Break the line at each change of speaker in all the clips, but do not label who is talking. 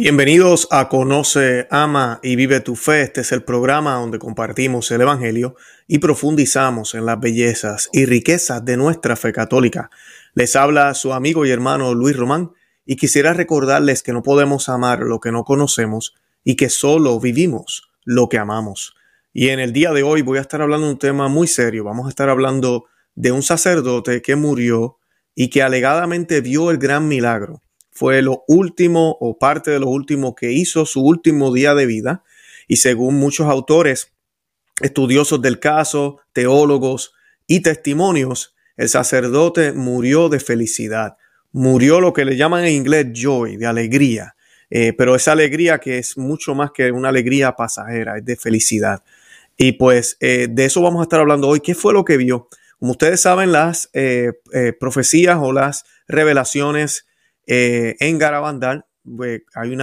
Bienvenidos a Conoce, Ama y Vive tu Fe. Este es el programa donde compartimos el Evangelio y profundizamos en las bellezas y riquezas de nuestra fe católica. Les habla su amigo y hermano Luis Román y quisiera recordarles que no podemos amar lo que no conocemos y que solo vivimos lo que amamos. Y en el día de hoy voy a estar hablando de un tema muy serio. Vamos a estar hablando de un sacerdote que murió y que alegadamente vio el gran milagro fue lo último o parte de lo último que hizo su último día de vida. Y según muchos autores, estudiosos del caso, teólogos y testimonios, el sacerdote murió de felicidad. Murió lo que le llaman en inglés joy, de alegría. Eh, pero esa alegría que es mucho más que una alegría pasajera, es de felicidad. Y pues eh, de eso vamos a estar hablando hoy. ¿Qué fue lo que vio? Como ustedes saben, las eh, profecías o las revelaciones eh, en Garabandal pues, hay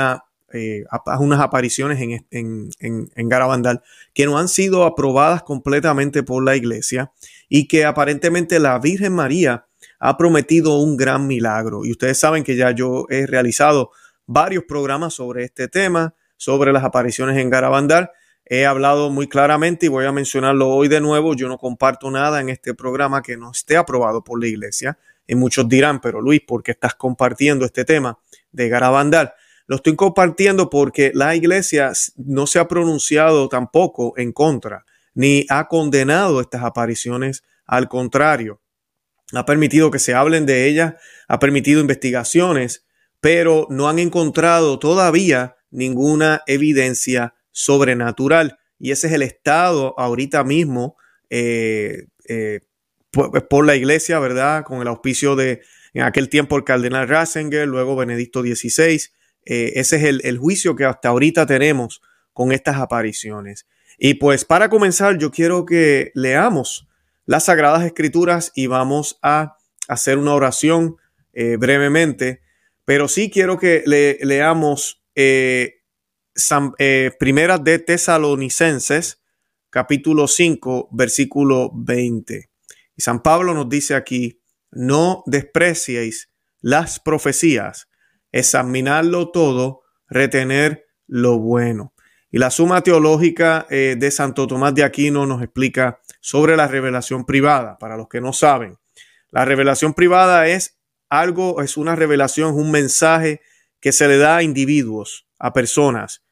eh, unas apariciones en, en, Garabandal que no han sido aprobadas completamente por la iglesia y que aparentemente la Virgen María ha prometido un gran milagro. Y ustedes saben que ya yo he realizado varios programas sobre este tema, sobre las apariciones en Garabandal. He hablado muy claramente y voy a mencionarlo hoy de nuevo. Yo no comparto nada en este programa que no esté aprobado por la iglesia. Y muchos dirán, pero Luis, ¿por qué estás compartiendo este tema de Garabandal? Lo estoy compartiendo porque la iglesia no se ha pronunciado tampoco en contra, ni ha condenado estas apariciones. Al contrario, ha permitido que se hablen de ellas, ha permitido investigaciones, pero no han encontrado todavía ninguna evidencia sobrenatural. Y ese es el estado ahorita mismo eh, eh, por, la iglesia, ¿verdad? Con el auspicio de en aquel tiempo el cardenal Ratzinger, luego Benedicto XVI. Eh, ese es el, el, juicio que hasta ahorita tenemos con estas apariciones. Y pues para comenzar, yo quiero que leamos las Sagradas Escrituras y vamos a hacer una oración eh, brevemente, pero sí quiero que le, leamos eh, Primera de Tesalonicenses, capítulo 5, versículo 20. Y San Pablo nos dice aquí, no despreciéis las profecías, examinarlo todo, retener lo bueno. Y la suma teológica eh, de Santo Tomás de Aquino nos explica sobre la revelación privada, para los que no saben. La revelación privada es algo, es una revelación, es un mensaje que se le da a individuos, a personas.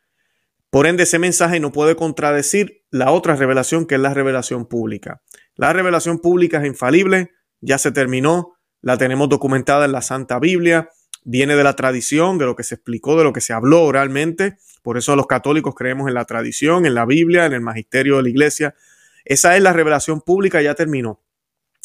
Por ende, ese mensaje no puede contradecir la otra revelación que es la revelación pública. La revelación pública es infalible, ya se terminó, la tenemos documentada en la Santa Biblia, viene de la tradición, de lo que se explicó, de lo que se habló oralmente. Por eso los católicos creemos en la tradición, en la Biblia, en el magisterio de la iglesia. Esa es la revelación pública, ya terminó.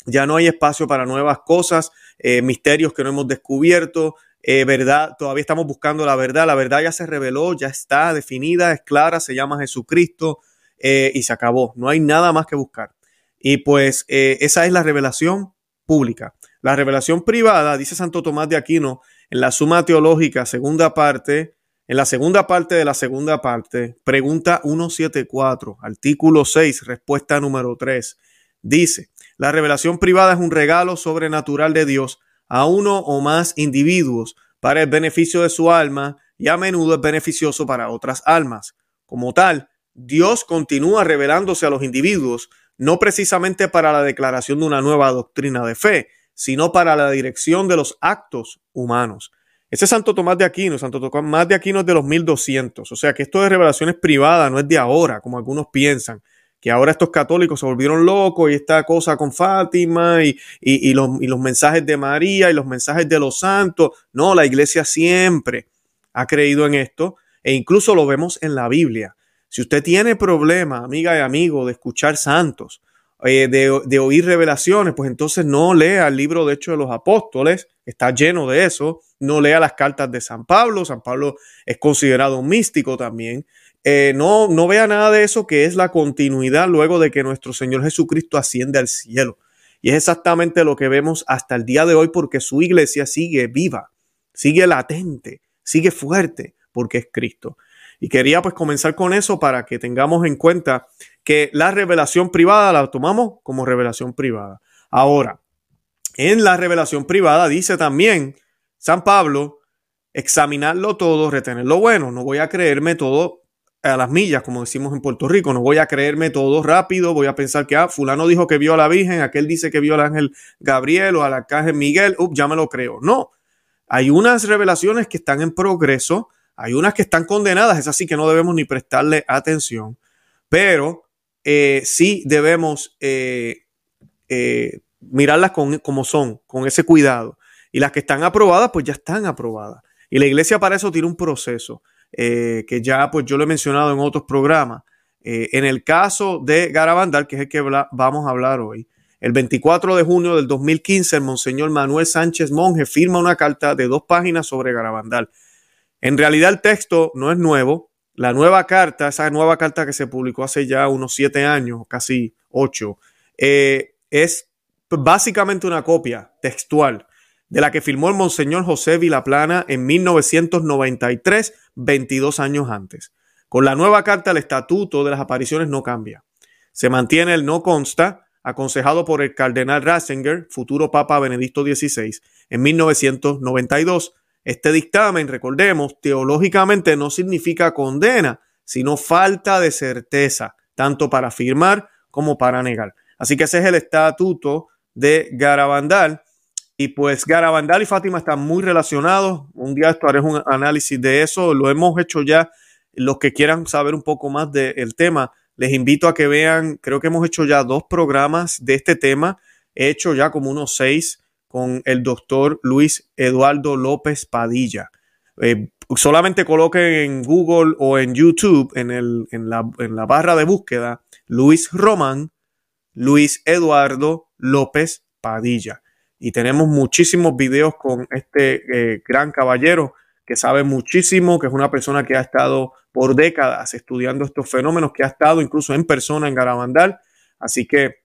Ya no hay espacio para nuevas cosas, eh, misterios que no hemos descubierto, eh, verdad, todavía estamos buscando la verdad. La verdad ya se reveló, ya está definida, es clara, se llama Jesucristo eh, y se acabó. No hay nada más que buscar. Y pues eh, esa es la revelación pública. La revelación privada, dice Santo Tomás de Aquino, en la Suma Teológica, segunda parte, en la segunda parte de la segunda parte, pregunta 174, artículo 6, respuesta número 3, dice, la revelación privada es un regalo sobrenatural de Dios a uno o más individuos para el beneficio de su alma y a menudo es beneficioso para otras almas. Como tal, Dios continúa revelándose a los individuos no precisamente para la declaración de una nueva doctrina de fe, sino para la dirección de los actos humanos. Ese Santo Tomás de Aquino, Santo Tomás de Aquino es de los 1200, o sea que esto de revelaciones privadas no es de ahora, como algunos piensan, que ahora estos católicos se volvieron locos y esta cosa con Fátima y, los, y los mensajes de María y los mensajes de los santos. No, la iglesia siempre ha creído en esto e incluso lo vemos en la Biblia. Si usted tiene problema, amiga y amigo, de escuchar santos, eh, de, oír revelaciones, pues entonces no lea el libro de Hechos de los Apóstoles, está lleno de eso, no lea las cartas de San Pablo, San Pablo es considerado un místico también, eh, no, no vea nada de eso que es la continuidad luego de que nuestro Señor Jesucristo asciende al cielo. Y es exactamente lo que vemos hasta el día de hoy porque su iglesia sigue viva, sigue latente, sigue fuerte porque es Cristo. Y quería pues comenzar con eso para que tengamos en cuenta que la revelación privada la tomamos como revelación privada. Ahora, en la revelación privada dice también San Pablo, examinarlo todo, retener lo bueno. No voy a creerme todo a las millas, como decimos en Puerto Rico. No voy a creerme todo rápido. Voy a pensar que, ah, fulano dijo que vio a la Virgen, aquel dice que vio al ángel Gabriel o al arcángel Miguel. Up, ya me lo creo. No. Hay unas revelaciones que están en progreso. Hay unas que están condenadas. Es así que no debemos ni prestarle atención. Pero eh, sí debemos eh, eh, mirarlas como son, con ese cuidado. Y las que están aprobadas, pues ya están aprobadas. Y la iglesia para eso tiene un proceso que ya pues yo lo he mencionado en otros programas. En el caso de Garabandal, que es el que vamos a hablar hoy, el 24 de junio del 2015, el monseñor Manuel Sánchez Monje firma una carta de dos páginas sobre Garabandal. En realidad el texto no es nuevo. La nueva carta, esa nueva carta que se publicó hace ya unos siete años, casi ocho, eh, es básicamente una copia textual de la que firmó el Monseñor José Vilaplana en 1993, 22 años antes. Con la nueva carta, el estatuto de las apariciones no cambia. Se mantiene el no consta, aconsejado por el cardenal Ratzinger, futuro Papa Benedicto XVI, en 1992. Este dictamen, recordemos, teológicamente no significa condena, sino falta de certeza, tanto para afirmar como para negar. Así que ese es el estatuto de Garabandal y pues Garabandal y Fátima están muy relacionados. Un día esto haré un análisis de eso. Lo hemos hecho ya. Los que quieran saber un poco más del tema, les invito a que vean, creo que hemos hecho ya dos programas de este tema. He hecho ya como unos seis con el doctor Luis Eduardo López Padilla. Eh, solamente coloquen en Google o en YouTube, en, el, en, la, en la barra de búsqueda, Luis Román, Luis Eduardo López Padilla y tenemos muchísimos videos con este eh, gran caballero que sabe muchísimo, que es una persona que ha estado por décadas estudiando estos fenómenos, que ha estado incluso en persona en Garabandal. Así que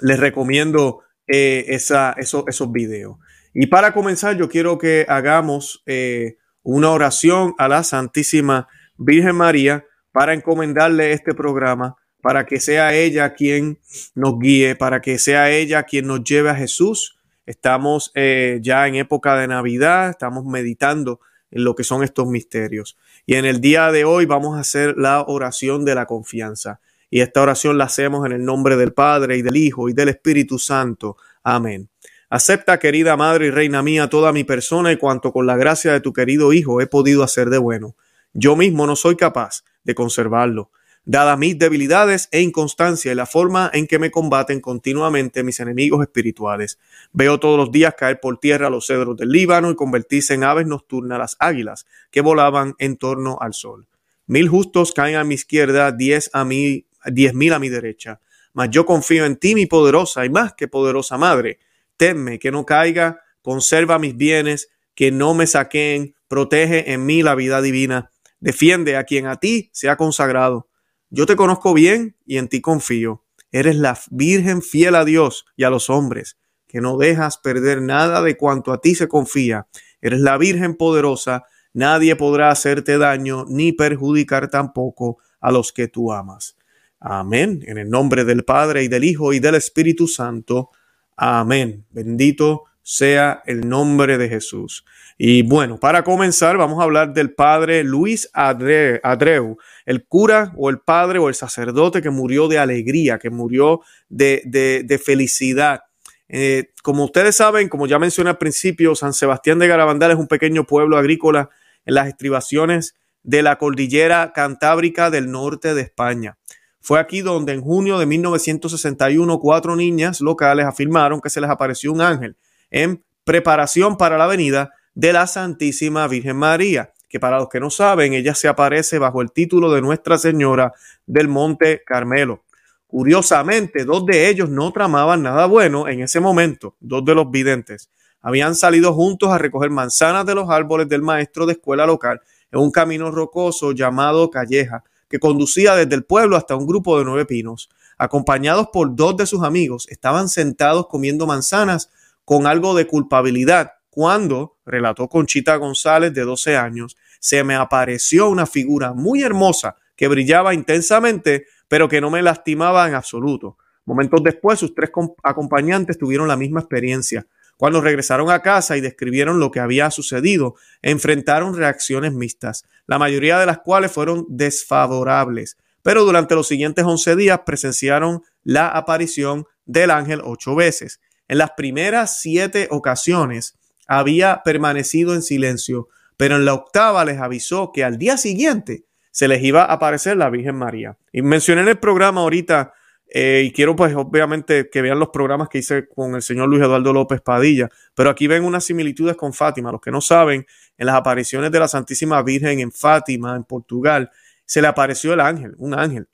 les recomiendo eh, esa, esos, esos videos. Y para comenzar, yo quiero que hagamos eh, una oración a la Santísima Virgen María para encomendarle este programa, para que sea ella quien nos guíe, para que sea ella quien nos lleve a Jesús Estamos eh, ya en época de Navidad, estamos meditando en lo que son estos misterios. Y en el día de hoy vamos a hacer la oración de la confianza. Y esta oración la hacemos en el nombre del Padre y del Hijo y del Espíritu Santo. Amén. Acepta, querida Madre y Reina mía, toda mi persona y cuanto con la gracia de tu querido Hijo he podido hacer de bueno. Yo mismo no soy capaz de conservarlo. Dadas mis debilidades e inconstancia y la forma en que me combaten continuamente mis enemigos espirituales, veo todos los días caer por tierra los cedros del Líbano y convertirse en aves nocturnas las águilas que volaban en torno al sol. Mil justos caen a mi izquierda, diez a mi Diez mil a mi derecha. Mas yo confío en ti, mi poderosa y más que poderosa madre. Tenme que no caiga, conserva mis bienes, que no me saquen, protege en mí la vida divina. Defiende a quien a ti se ha consagrado. Yo te conozco bien y en ti confío. Eres la Virgen fiel a Dios y a los hombres, que no dejas perder nada de cuanto a ti se confía. Eres la Virgen poderosa, nadie podrá hacerte daño ni perjudicar tampoco a los que tú amas. Amén. En el nombre del Padre y del Hijo y del Espíritu Santo. Amén. Bendito sea el nombre de Jesús. Y bueno, para comenzar, vamos a hablar del padre Luis Adreu, el cura o el padre o el sacerdote que murió de alegría, que murió de, felicidad. Eh, como ustedes saben, como ya mencioné al principio, San Sebastián de Garabandal es un pequeño pueblo agrícola en las estribaciones de la cordillera cantábrica del norte de España. Fue aquí donde en junio de 1961 cuatro niñas locales afirmaron que se les apareció un ángel en preparación para la venida de la Santísima Virgen María, que para los que no saben, ella se aparece bajo el título de Nuestra Señora del Monte Carmelo. Curiosamente, dos de ellos no tramaban nada bueno en ese momento, dos de los videntes. Habían salido juntos a recoger manzanas de los árboles del maestro de escuela local en un camino rocoso llamado Calleja, que conducía desde el pueblo hasta un grupo de nueve pinos. Acompañados por dos de sus amigos, estaban sentados comiendo manzanas con algo de culpabilidad cuando, relató Conchita González de 12 años, se me apareció una figura muy hermosa que brillaba intensamente, pero que no me lastimaba en absoluto. Momentos después, sus tres acompañantes tuvieron la misma experiencia. Cuando regresaron a casa y describieron lo que había sucedido, enfrentaron reacciones mixtas, la mayoría de las cuales fueron desfavorables. Pero durante los siguientes 11 días presenciaron la aparición del ángel ocho veces. En las primeras siete ocasiones había permanecido en silencio, pero en la octava les avisó que al día siguiente se les iba a aparecer la Virgen María. Y mencioné en el programa ahorita eh, y quiero, pues, obviamente, que vean los programas que hice con el señor Luis Eduardo López Padilla. Pero aquí ven unas similitudes con Fátima. Los que no saben, en las apariciones de la Santísima Virgen en Fátima, en Portugal, se le apareció el ángel, un ángel,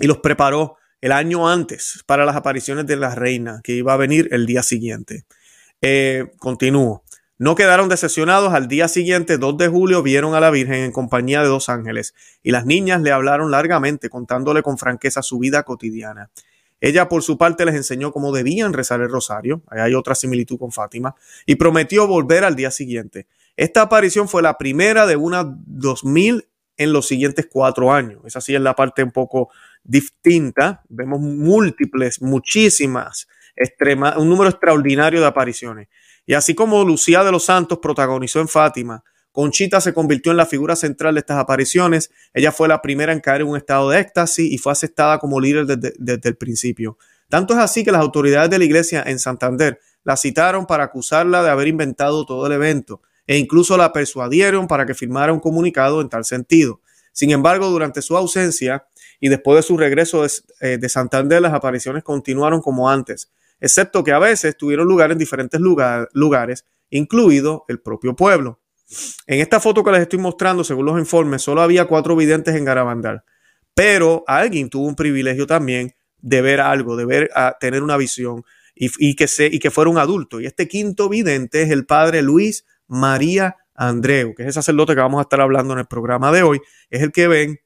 y los preparó el año antes para las apariciones de la reina, que iba a venir el día siguiente. Eh, continúo. No quedaron decepcionados. Al día siguiente, 2 de julio, vieron a la Virgen en compañía de dos ángeles y las niñas le hablaron largamente, contándole con franqueza su vida cotidiana. Ella, por su parte, les enseñó cómo debían rezar el rosario. Hay otra similitud con Fátima. Y prometió volver al día siguiente. Esta aparición fue la primera de unas dos mil en los siguientes cuatro años. Esa sí es la parte un poco distinta. Vemos múltiples, muchísimas, un número extraordinario de apariciones. Y así como Lucía de los Santos protagonizó en Fátima, Conchita se convirtió en la figura central de estas apariciones. Ella fue la primera en caer en un estado de éxtasis y fue aceptada como líder desde, el principio. Tanto es así que las autoridades de la iglesia en Santander la citaron para acusarla de haber inventado todo el evento e incluso la persuadieron para que firmara un comunicado en tal sentido. Sin embargo, durante su ausencia y después de su regreso de, eh, de Santander, las apariciones continuaron como antes excepto que a veces tuvieron lugar en diferentes lugares, incluido el propio pueblo. En esta foto que les estoy mostrando, según los informes, solo había cuatro videntes en Garabandal, pero alguien tuvo un privilegio también de ver algo, de ver, a tener una visión y, que se, y que fuera un adulto. Y este quinto vidente es el padre Luis María Andreu, que es el sacerdote que vamos a estar hablando en el programa de hoy. Es el que ven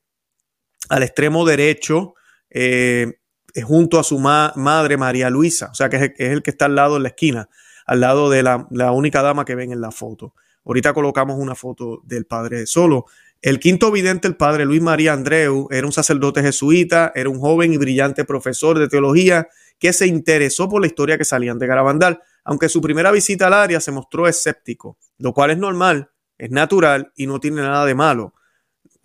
al extremo derecho eh, junto a su madre María Luisa, o sea que es el, que está al lado en la esquina, al lado de la, la, única dama que ven en la foto. Ahorita colocamos una foto del padre solo. El quinto vidente, el padre Luis María Andreu, era un sacerdote jesuita, era un joven y brillante profesor de teología que se interesó por la historia que salían de Garabandal, aunque su primera visita al área se mostró escéptico, lo cual es normal, es natural y no tiene nada de malo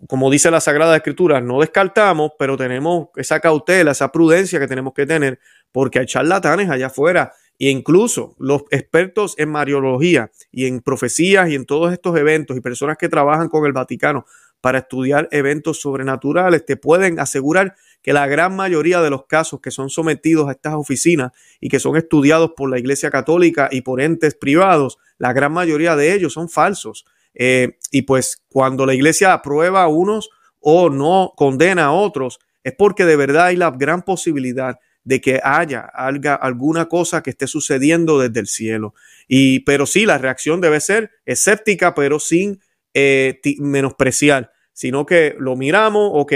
como dice la Sagrada Escritura, no descartamos, pero tenemos esa cautela, esa prudencia que tenemos que tener, porque hay charlatanes allá afuera e incluso los expertos en mariología y en profecías y en todos estos eventos y personas que trabajan con el Vaticano para estudiar eventos sobrenaturales te pueden asegurar que la gran mayoría de los casos que son sometidos a estas oficinas y que son estudiados por la Iglesia Católica y por entes privados, la gran mayoría de ellos son falsos. Eh, y pues cuando la iglesia aprueba a unos o no condena a otros, es porque de verdad hay la gran posibilidad de que haya alguna cosa que esté sucediendo desde el cielo. Y, pero sí, la reacción debe ser escéptica, pero sin eh, menospreciar, sino que lo miramos, ok,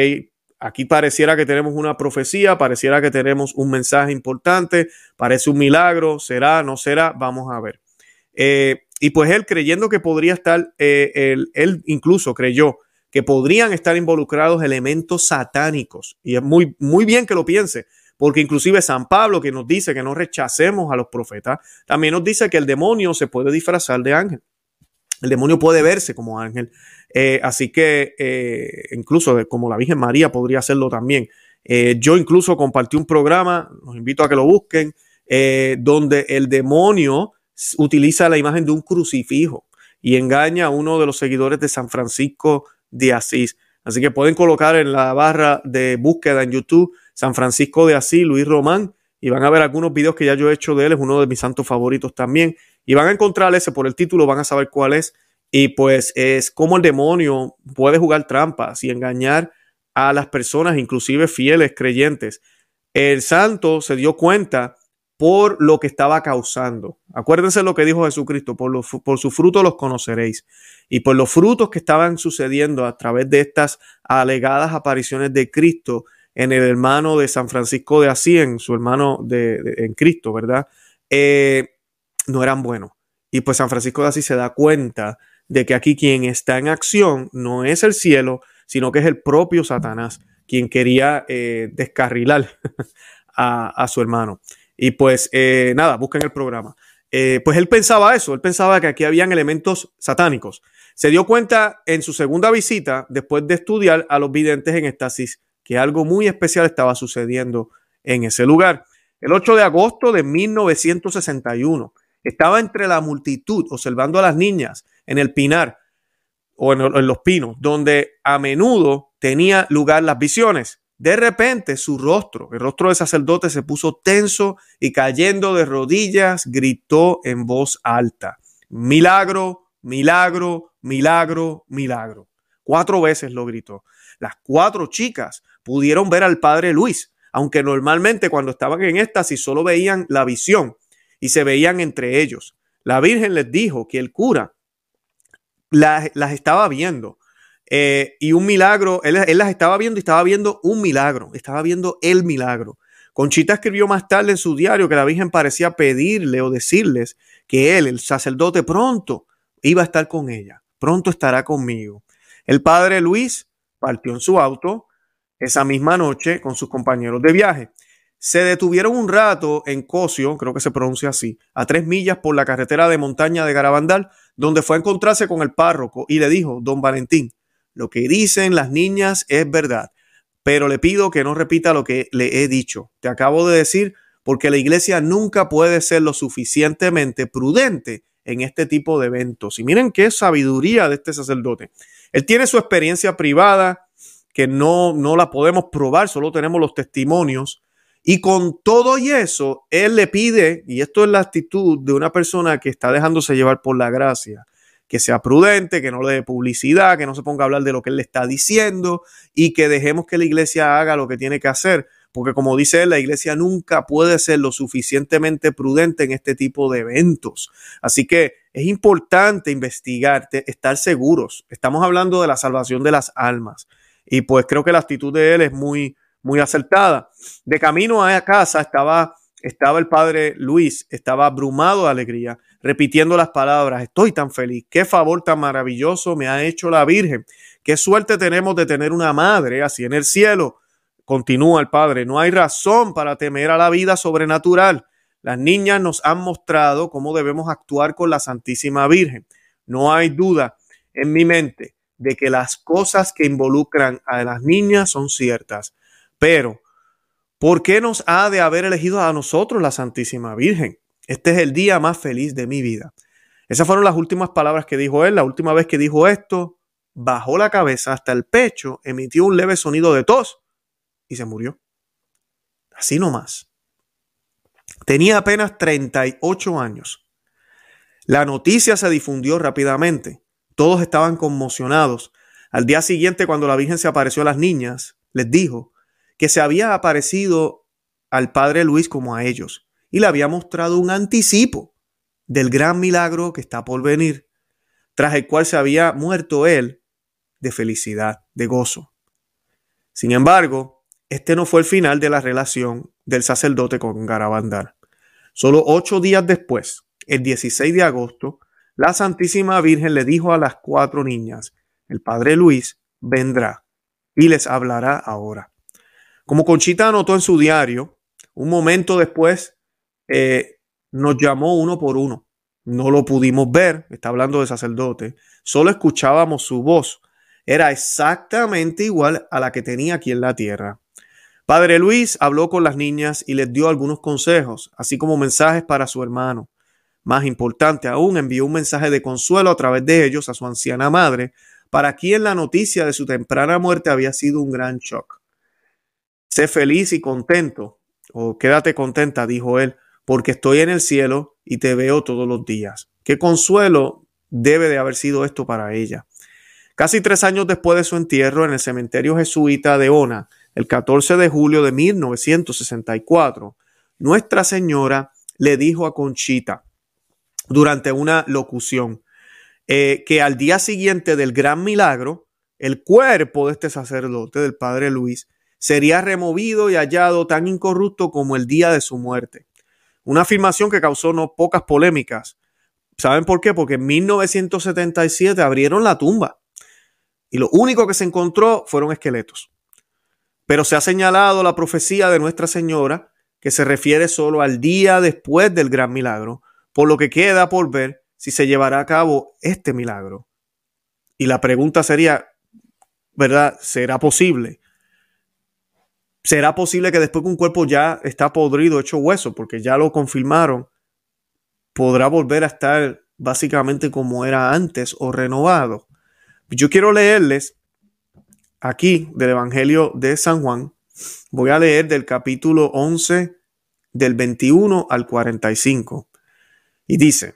aquí pareciera que tenemos una profecía, pareciera que tenemos un mensaje importante, parece un milagro, será, no será, vamos a ver. Eh, y pues él creyendo que podría estar, eh, él, incluso creyó que podrían estar involucrados elementos satánicos. Y es muy, muy bien que lo piense, porque inclusive San Pablo, que nos dice que no rechacemos a los profetas, también nos dice que el demonio se puede disfrazar de ángel. El demonio puede verse como ángel. Eh, así que eh, incluso como la Virgen María podría hacerlo también. yo incluso compartí un programa, los invito a que lo busquen, donde el demonio utiliza la imagen de un crucifijo y engaña a uno de los seguidores de San Francisco de Asís. Así que pueden colocar en la barra de búsqueda en YouTube San Francisco de Asís, Luis Román, y van a ver algunos videos que ya yo he hecho de él, es uno de mis santos favoritos también. Y van a encontrar ese por el título, van a saber cuál es. Y pues es como el demonio puede jugar trampas y engañar a las personas, inclusive fieles, creyentes. El santo se dio cuenta por lo que estaba causando. Acuérdense lo que dijo Jesucristo, por, los, por sus frutos los conoceréis. Y por los frutos que estaban sucediendo a través de estas alegadas apariciones de Cristo en el hermano de San Francisco de Asís, en su hermano de, en Cristo, ¿verdad? Eh, no eran buenos. Y pues San Francisco de Asís se da cuenta de que aquí quien está en acción no es el cielo, sino que es el propio Satanás, quien quería eh, descarrilar a su hermano. Y pues eh, nada, busquen el programa. eh, pues él pensaba eso, él pensaba que aquí habían elementos satánicos. Se dio cuenta en su segunda visita, después de estudiar a los videntes en éxtasis, que algo muy especial estaba sucediendo en ese lugar. El 8 de agosto de 1961, estaba entre la multitud observando a las niñas en el pinar o en, los pinos, donde a menudo tenía lugar las visiones. De repente su rostro, el rostro del sacerdote se puso tenso y cayendo de rodillas gritó en voz alta, milagro, milagro, milagro, milagro. Cuatro veces lo gritó. Las cuatro chicas pudieron ver al padre Luis, aunque normalmente cuando estaban en éxtasis solo veían la visión y se veían entre ellos. La Virgen les dijo que el cura las, estaba viendo. Eh, y un milagro, él, las estaba viendo y estaba viendo un milagro, estaba viendo el milagro. Conchita escribió más tarde en su diario que la Virgen parecía pedirle o decirles que él, el sacerdote, pronto iba a estar con ella, pronto estará conmigo. El padre Luis partió en su auto esa misma noche con sus compañeros de viaje. Se detuvieron un rato en Cosio, creo que se pronuncia así, a tres millas por la carretera de montaña de Garabandal, donde fue a encontrarse con el párroco y le dijo, don Valentín, lo que dicen las niñas es verdad, pero le pido que no repita lo que le he dicho. Te acabo de decir porque la iglesia nunca puede ser lo suficientemente prudente en este tipo de eventos. Y miren qué sabiduría de este sacerdote. Él tiene su experiencia privada que no, no la podemos probar, solo tenemos los testimonios. Y con todo y eso, él le pide, y esto es la actitud de una persona que está dejándose llevar por la gracia, que sea prudente, que no le dé publicidad, que no se ponga a hablar de lo que él le está diciendo y que dejemos que la iglesia haga lo que tiene que hacer. Porque como dice él, la iglesia nunca puede ser lo suficientemente prudente en este tipo de eventos. Así que es importante investigar, estar seguros. Estamos hablando de la salvación de las almas. Y pues creo que la actitud de él es muy, muy acertada. De camino a casa estaba, estaba el padre Luis, estaba abrumado de alegría repitiendo las palabras, estoy tan feliz, qué favor tan maravilloso me ha hecho la Virgen, qué suerte tenemos de tener una madre así en el cielo. Continúa el Padre, no hay razón para temer a la vida sobrenatural. Las niñas nos han mostrado cómo debemos actuar con la Santísima Virgen. No hay duda en mi mente de que las cosas que involucran a las niñas son ciertas. Pero, ¿por qué nos ha de haber elegido a nosotros la Santísima Virgen? Este es el día más feliz de mi vida. Esas fueron las últimas palabras que dijo él. La última vez que dijo esto, bajó la cabeza hasta el pecho, emitió un leve sonido de tos y se murió. Así nomás. Tenía apenas 38 años. La noticia se difundió rápidamente. Todos estaban conmocionados. Al día siguiente, cuando la Virgen se apareció a las niñas, les dijo que se había aparecido al Padre Luis como a ellos y le había mostrado un anticipo del gran milagro que está por venir, tras el cual se había muerto él de felicidad, de gozo. Sin embargo, este no fue el final de la relación del sacerdote con Garabandar. Solo ocho días después, el 16 de agosto, la Santísima Virgen le dijo a las cuatro niñas, el Padre Luis vendrá y les hablará ahora. Como Conchita anotó en su diario, un momento después eh, nos llamó uno por uno. No lo pudimos ver, está hablando de sacerdote, solo escuchábamos su voz. Era exactamente igual a la que tenía aquí en la tierra. Padre Luis habló con las niñas y les dio algunos consejos, así como mensajes para su hermano. Más importante aún, envió un mensaje de consuelo a través de ellos a su anciana madre, para quien la noticia de su temprana muerte había sido un gran shock. Sé feliz y contento, o quédate contenta, dijo él, porque estoy en el cielo y te veo todos los días. Qué consuelo debe de haber sido esto para ella. Casi tres años después de su entierro en el cementerio jesuita de Ona, el 14 de julio de 1964, Nuestra Señora le dijo a Conchita durante una locución eh, que al día siguiente del gran milagro, el cuerpo de este sacerdote, del padre Luis, sería removido y hallado tan incorrupto como el día de su muerte. Una afirmación que causó no pocas polémicas. ¿Saben por qué? Porque en 1977 abrieron la tumba y lo único que se encontró fueron esqueletos. Pero se ha señalado la profecía de Nuestra Señora que se refiere solo al día después del gran milagro, por lo que queda por ver si se llevará a cabo este milagro. Y la pregunta sería, ¿verdad? ¿Será posible? ¿Será posible que después que un cuerpo ya está podrido, hecho hueso, porque ya lo confirmaron, podrá volver a estar básicamente como era antes o renovado? Yo quiero leerles aquí del Evangelio de San Juan. Voy a leer del capítulo 11, del 21 al 45. Y dice,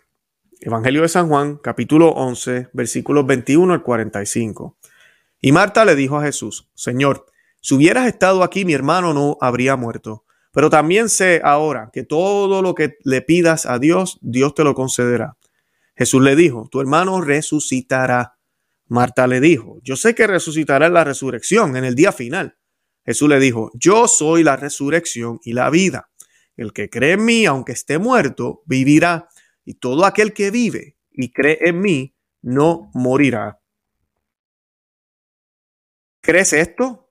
Evangelio de San Juan, capítulo 11, versículos 21 al 45. Y Marta le dijo a Jesús, Señor, si hubieras estado aquí, mi hermano no habría muerto. Pero también sé ahora que todo lo que le pidas a Dios, Dios te lo concederá. Jesús le dijo, tu hermano resucitará. Marta le dijo, yo sé que resucitará en la resurrección, en el día final. Jesús le dijo, yo soy la resurrección y la vida. El que cree en mí, aunque esté muerto, vivirá. Y todo aquel que vive y cree en mí, no morirá. ¿Crees esto?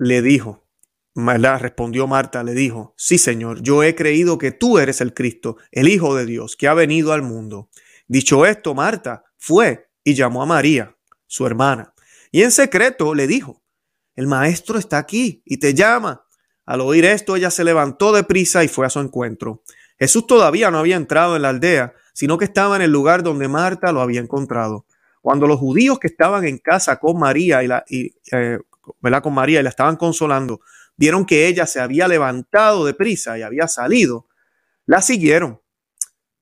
Le dijo. Respondió Marta, le dijo, sí Señor, yo he creído que tú eres el Cristo, el Hijo de Dios, que ha venido al mundo. Dicho esto, Marta fue y llamó a María, su hermana, y en secreto le dijo, el Maestro está aquí y te llama. Al oír esto, ella se levantó de prisa y fue a su encuentro. Jesús todavía no había entrado en la aldea, sino que estaba en el lugar donde Marta lo había encontrado. Cuando los judíos que estaban en casa con María y la, eh, con María y la estaban consolando, vieron que ella se había levantado de prisa y había salido, la siguieron.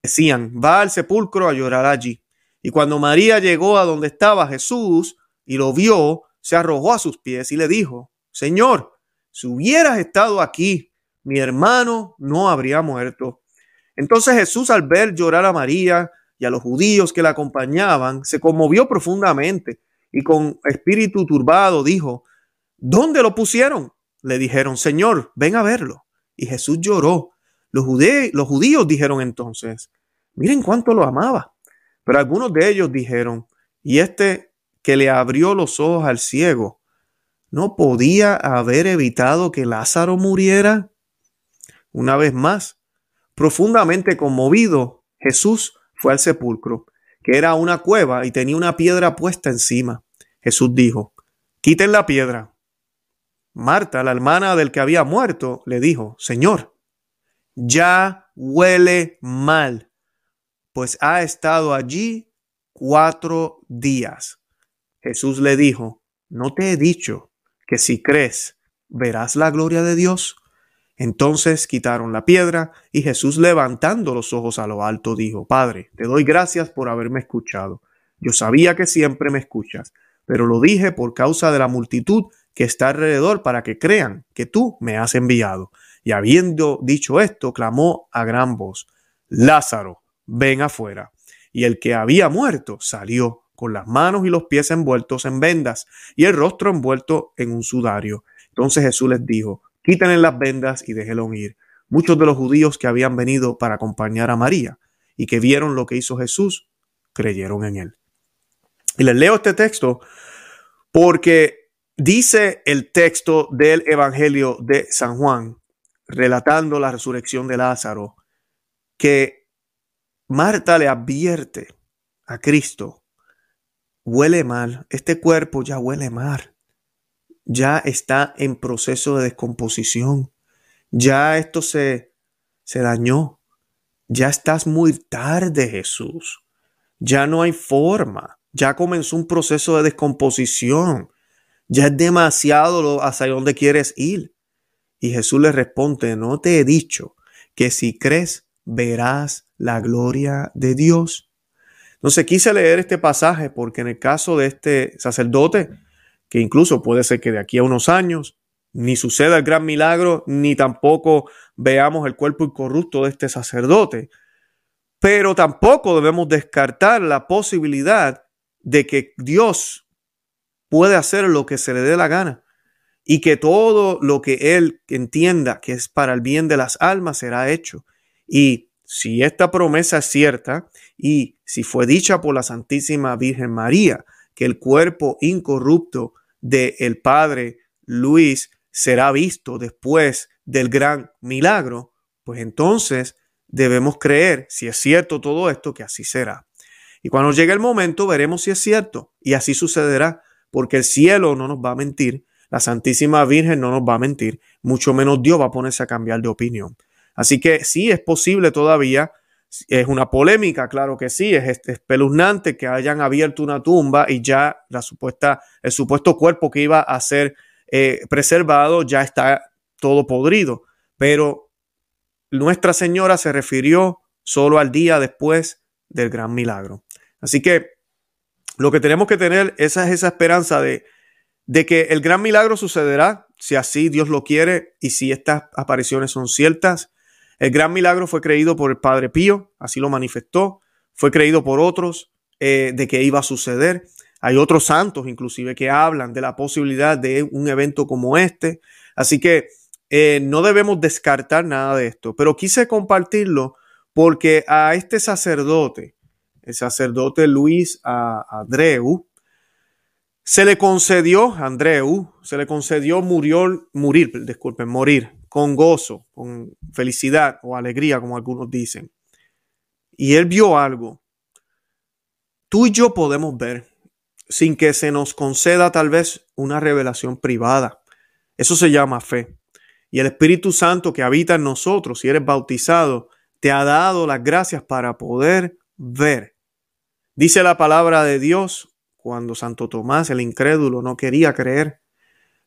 Decían, va al sepulcro a llorar allí. Y cuando María llegó a donde estaba Jesús y lo vio, se arrojó a sus pies y le dijo, Señor, si hubieras estado aquí, mi hermano no habría muerto. Entonces Jesús al ver llorar a María y a los judíos que la acompañaban, se conmovió profundamente y con espíritu turbado dijo, ¿dónde lo pusieron? Le dijeron, Señor, ven a verlo. Y Jesús lloró. Los, los judíos dijeron entonces, miren cuánto lo amaba. Pero algunos de ellos dijeron, y este que le abrió los ojos al ciego, ¿no podía haber evitado que Lázaro muriera? Una vez más, profundamente conmovido, Jesús fue al sepulcro, que era una cueva y tenía una piedra puesta encima. Jesús dijo, quiten la piedra. Marta, la hermana del que había muerto, le dijo, Señor, ya huele mal, pues ha estado allí cuatro días. Jesús le dijo, ¿no te he dicho que si crees verás la gloria de Dios? Entonces quitaron la piedra y Jesús levantando los ojos a lo alto dijo, Padre, te doy gracias por haberme escuchado. Yo sabía que siempre me escuchas, pero lo dije por causa de la multitud que está alrededor para que crean que tú me has enviado. Y habiendo dicho esto, clamó a gran voz, Lázaro, ven afuera. Y el que había muerto salió con las manos y los pies envueltos en vendas y el rostro envuelto en un sudario. Entonces Jesús les dijo, quítenle las vendas y déjenlo ir. Muchos de los judíos que habían venido para acompañar a María y que vieron lo que hizo Jesús, creyeron en él. Y les leo este texto porque dice el texto del Evangelio de San Juan, relatando la resurrección de Lázaro, que Marta le advierte a Cristo, huele mal, este cuerpo ya huele mal ya está en proceso de descomposición. Ya esto se, se dañó. Ya estás muy tarde, Jesús. Ya no hay forma. Ya comenzó un proceso de descomposición. Ya es demasiado hacia donde quieres ir. Y Jesús le responde, no te he dicho que si crees verás la gloria de Dios. Entonces quise leer este pasaje porque en el caso de este sacerdote, que incluso puede ser que de aquí a unos años ni suceda el gran milagro, ni tampoco veamos el cuerpo incorrupto de este sacerdote. Pero tampoco debemos descartar la posibilidad de que Dios puede hacer lo que se le dé la gana y que todo lo que Él entienda que es para el bien de las almas será hecho. Y si esta promesa es cierta y si fue dicha por la Santísima Virgen María, que el cuerpo incorrupto del el padre Luis será visto después del gran milagro, pues entonces debemos creer, si es cierto todo esto, que así será. Y cuando llegue el momento, veremos si es cierto. Y así sucederá, porque el cielo no nos va a mentir, la Santísima Virgen no nos va a mentir, mucho menos Dios va a ponerse a cambiar de opinión. Así que sí es posible todavía, es una polémica, claro que sí, es espeluznante que hayan abierto una tumba y ya la supuesta, el supuesto cuerpo que iba a ser eh, preservado ya está todo podrido. Pero Nuestra Señora se refirió solo al día después del gran milagro. Así que lo que tenemos que tener esa es esa esperanza de, de que el gran milagro sucederá si así Dios lo quiere y si estas apariciones son ciertas. El gran milagro fue creído por el Padre Pío, así lo manifestó, fue creído por otros eh, de que iba a suceder. Hay otros santos inclusive que hablan de la posibilidad de un evento como este. Así que eh, no debemos descartar nada de esto, pero quise compartirlo porque a este sacerdote, el sacerdote Luis Andreu, se le concedió, Andreu, se le concedió murió, morir, disculpen, morir con gozo, con felicidad o alegría, como algunos dicen. Y él vio algo. Tú y yo podemos ver sin que se nos conceda tal vez una revelación privada. Eso se llama fe. Y el Espíritu Santo que habita en nosotros, si eres bautizado, te ha dado las gracias para poder ver. Dice la palabra de Dios cuando Santo Tomás, el incrédulo, no quería creer.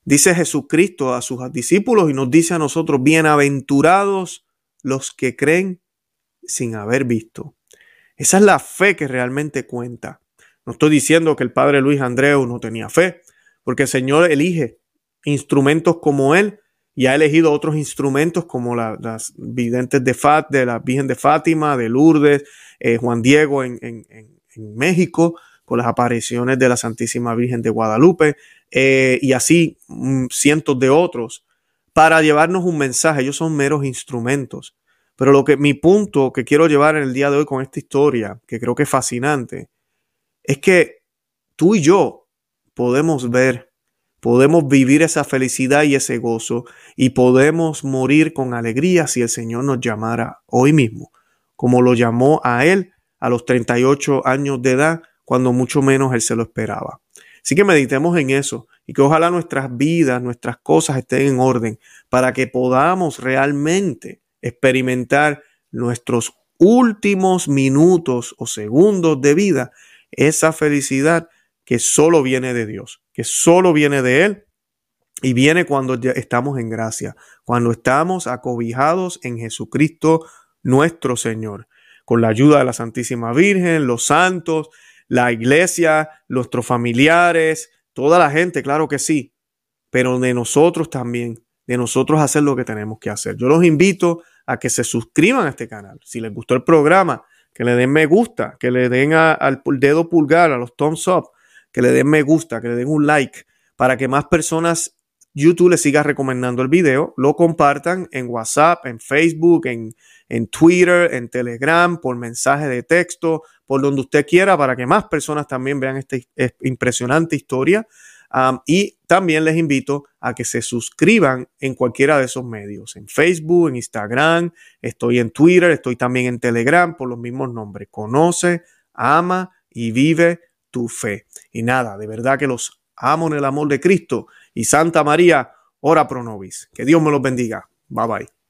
Dice Jesucristo a sus discípulos y nos dice a nosotros, bienaventurados los que creen sin haber visto. Esa es la fe que realmente cuenta. No estoy diciendo que el padre Luis Andreu no tenía fe, porque el Señor elige instrumentos como él y ha elegido otros instrumentos como las videntes de Fat, de la Virgen de Fátima, de Lourdes, eh, Juan Diego en, México, con las apariciones de la Santísima Virgen de Guadalupe, eh, y así mm, cientos de otros, para llevarnos un mensaje. Ellos son meros instrumentos. Pero lo que mi punto que quiero llevar en el día de hoy con esta historia, que creo que es fascinante, es que tú y yo podemos ver podemos vivir esa felicidad y ese gozo y podemos morir con alegría si el Señor nos llamara hoy mismo, como lo llamó a Él a los 38 años de edad, cuando mucho menos Él se lo esperaba. Así que meditemos en eso y que ojalá nuestras vidas, nuestras cosas estén en orden para que podamos realmente experimentar nuestros últimos minutos o segundos de vida, esa felicidad que solo viene de Dios que solo viene de Él y viene cuando estamos en gracia, cuando estamos acobijados en Jesucristo nuestro Señor, con la ayuda de la Santísima Virgen, los santos, la iglesia, nuestros familiares, toda la gente, claro que sí, pero de nosotros también, de nosotros hacer lo que tenemos que hacer. Yo los invito a que se suscriban a este canal. Si les gustó el programa, que le den me gusta, que le den al dedo pulgar, a los thumbs up, que le den me gusta, que le den un like para que más personas YouTube les siga recomendando el video, lo compartan en WhatsApp, en Facebook, en, en Twitter, en Telegram, por mensaje de texto, por donde usted quiera, para que más personas también vean esta impresionante historia. y también les invito a que se suscriban en cualquiera de esos medios, en Facebook, en Instagram, estoy en Twitter, estoy también en Telegram por los mismos nombres. Conoce, ama y vive tu fe. Y nada, de verdad que los amo en el amor de Cristo. Y Santa María, ora pro nobis. Que Dios me los bendiga. Bye bye.